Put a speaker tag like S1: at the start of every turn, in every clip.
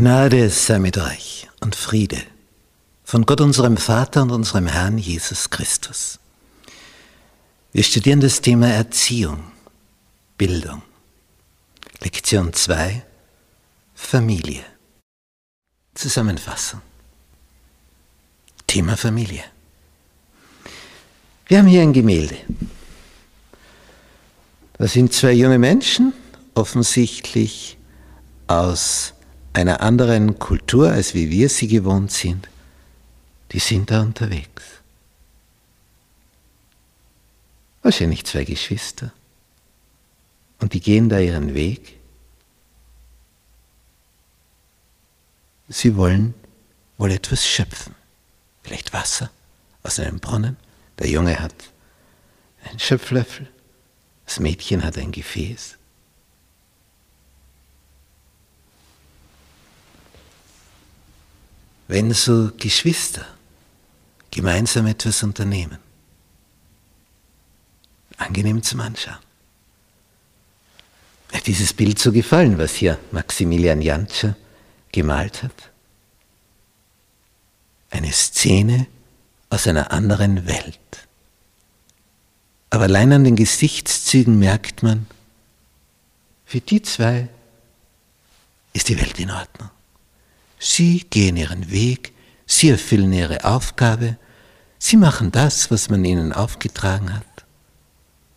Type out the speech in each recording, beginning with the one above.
S1: Gnade sei mit euch und Friede von Gott unserem Vater und unserem Herrn Jesus Christus. Wir studieren das Thema Erziehung, Bildung. Lektion 2, Familie. Zusammenfassung. Thema Familie. Wir haben hier ein Gemälde. Da sind zwei junge Menschen, offensichtlich aus einer anderen Kultur, als wie wir sie gewohnt sind, die sind da unterwegs. Wahrscheinlich zwei Geschwister. Und die gehen da ihren Weg. Sie wollen wohl etwas schöpfen. Vielleicht Wasser aus einem Brunnen. Der Junge hat einen Schöpflöffel. Das Mädchen hat ein Gefäß. Wenn so Geschwister gemeinsam etwas unternehmen. Angenehm zum Anschauen. Hat dieses Bild so gefallen, was hier Maximilian Jantscher gemalt hat. Eine Szene aus einer anderen Welt. Aber allein an den Gesichtszügen merkt man, für die zwei ist die Welt in Ordnung. Sie gehen ihren Weg, sie erfüllen ihre Aufgabe, sie machen das, was man ihnen aufgetragen hat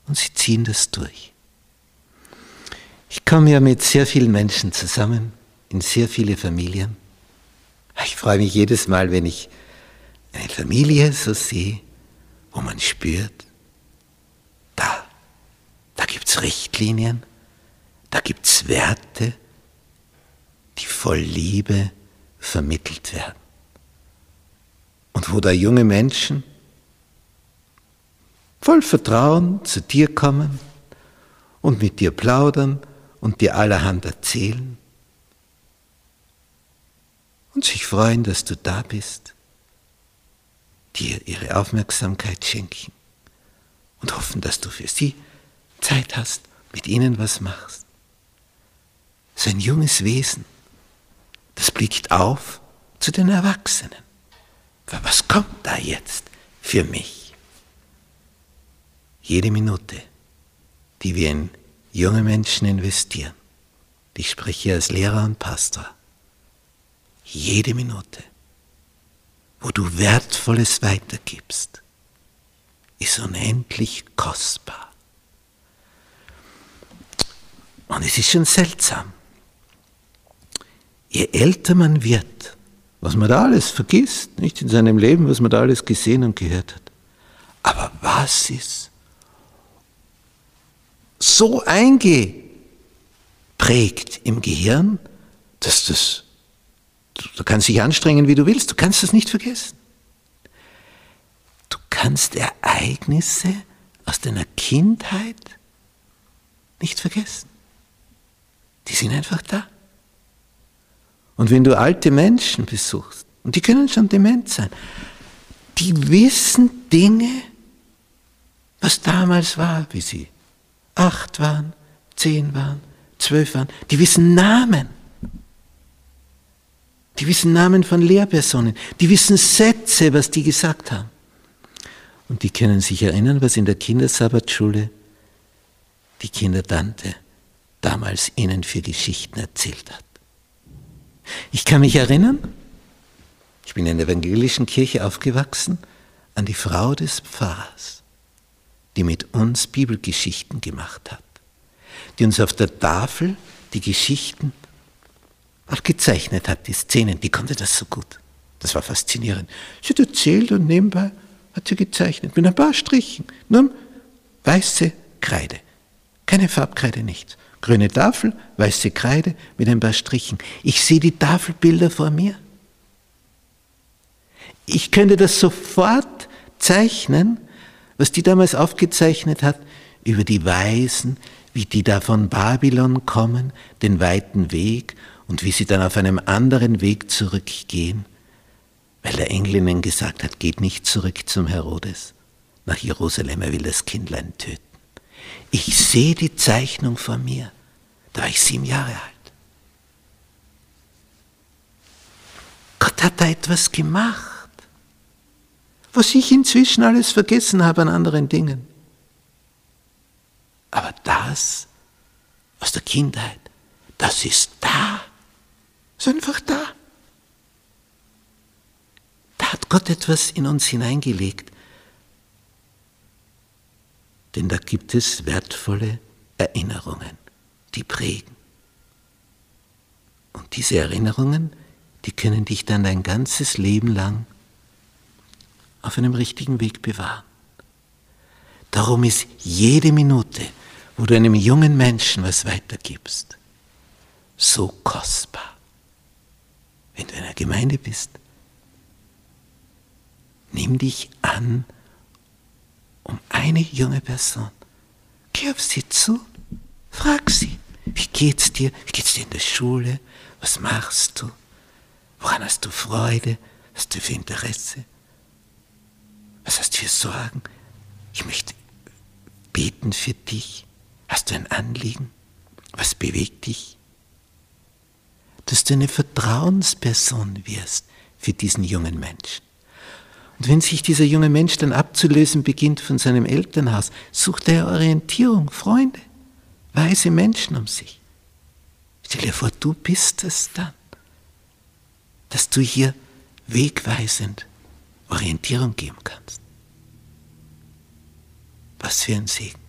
S1: und sie ziehen das durch. Ich komme ja mit sehr vielen Menschen zusammen, in sehr viele Familien. Ich freue mich jedes Mal, wenn ich eine Familie so sehe, wo man spürt, da, da gibt es Richtlinien, da gibt es Werte, die voll Liebe, vermittelt werden. Und wo da junge Menschen voll Vertrauen zu dir kommen und mit dir plaudern und dir allerhand erzählen und sich freuen, dass du da bist, dir ihre Aufmerksamkeit schenken und hoffen, dass du für sie Zeit hast, mit ihnen was machst. So ein junges Wesen, blickt auf zu den Erwachsenen. Was kommt da jetzt für mich? Jede Minute, die wir in junge Menschen investieren, ich spreche als Lehrer und Pastor, jede Minute, wo du Wertvolles weitergibst, ist unendlich kostbar. Und es ist schon seltsam, je älter man wird, was man da alles vergisst, nicht in seinem Leben, was man da alles gesehen und gehört hat. Aber was ist so eingeprägt im Gehirn, dass das, du kannst dich anstrengen, wie du willst, du kannst das nicht vergessen. Du kannst Ereignisse aus deiner Kindheit nicht vergessen. Die sind einfach da. Und wenn du alte Menschen besuchst, und die können schon dement sein, die wissen Dinge, was damals war, wie sie acht waren, zehn waren, zwölf waren, die wissen Namen. Die wissen Namen von Lehrpersonen, die wissen Sätze, was die gesagt haben. Und die können sich erinnern, was in der Kindersabbatschule die Kindertante damals ihnen für Geschichten erzählt hat. Ich kann mich erinnern, ich bin in der evangelischen Kirche aufgewachsen, an die Frau des Pfarrers, die mit uns Bibelgeschichten gemacht hat, die uns auf der Tafel die Geschichten gezeichnet hat, die Szenen, die konnte das so gut. Das war faszinierend. Sie hat erzählt und nebenbei hat sie gezeichnet mit ein paar Strichen, nur weiße Kreide, keine Farbkreide, nichts grüne Tafel, weiße Kreide mit ein paar Strichen. Ich sehe die Tafelbilder vor mir. Ich könnte das sofort zeichnen, was die damals aufgezeichnet hat, über die Weisen, wie die da von Babylon kommen, den weiten Weg und wie sie dann auf einem anderen Weg zurückgehen, weil der Engel ihnen gesagt hat, geht nicht zurück zum Herodes, nach Jerusalem, er will das Kindlein töten. Ich sehe die Zeichnung vor mir. Da war ich sieben Jahre alt. hat da etwas gemacht, was ich inzwischen alles vergessen habe an anderen Dingen. Aber das aus der Kindheit, das ist da. Ist einfach da. Da hat Gott etwas in uns hineingelegt. Denn da gibt es wertvolle Erinnerungen, die prägen. Und diese Erinnerungen, die können dich dann dein ganzes Leben lang auf einem richtigen Weg bewahren. Darum ist jede Minute, wo du einem jungen Menschen was weitergibst, so kostbar. Wenn du in einer Gemeinde bist, nimm dich an eine junge Person. Geh auf sie zu, frag sie, wie geht's dir? Wie geht's dir in der Schule? Was machst du? Woran hast du Freude? Hast du für Interesse? Was hast du für Sorgen? Ich möchte beten für dich. Hast du ein Anliegen? Was bewegt dich? Dass du eine Vertrauensperson wirst für diesen jungen Menschen. Und wenn sich dieser junge Mensch dann abzulösen beginnt von seinem Elternhaus, sucht er Orientierung, Freunde, weise Menschen um sich. Stell dir vor, du bist es dann, dass du hier wegweisend Orientierung geben kannst. Was für ein Segen.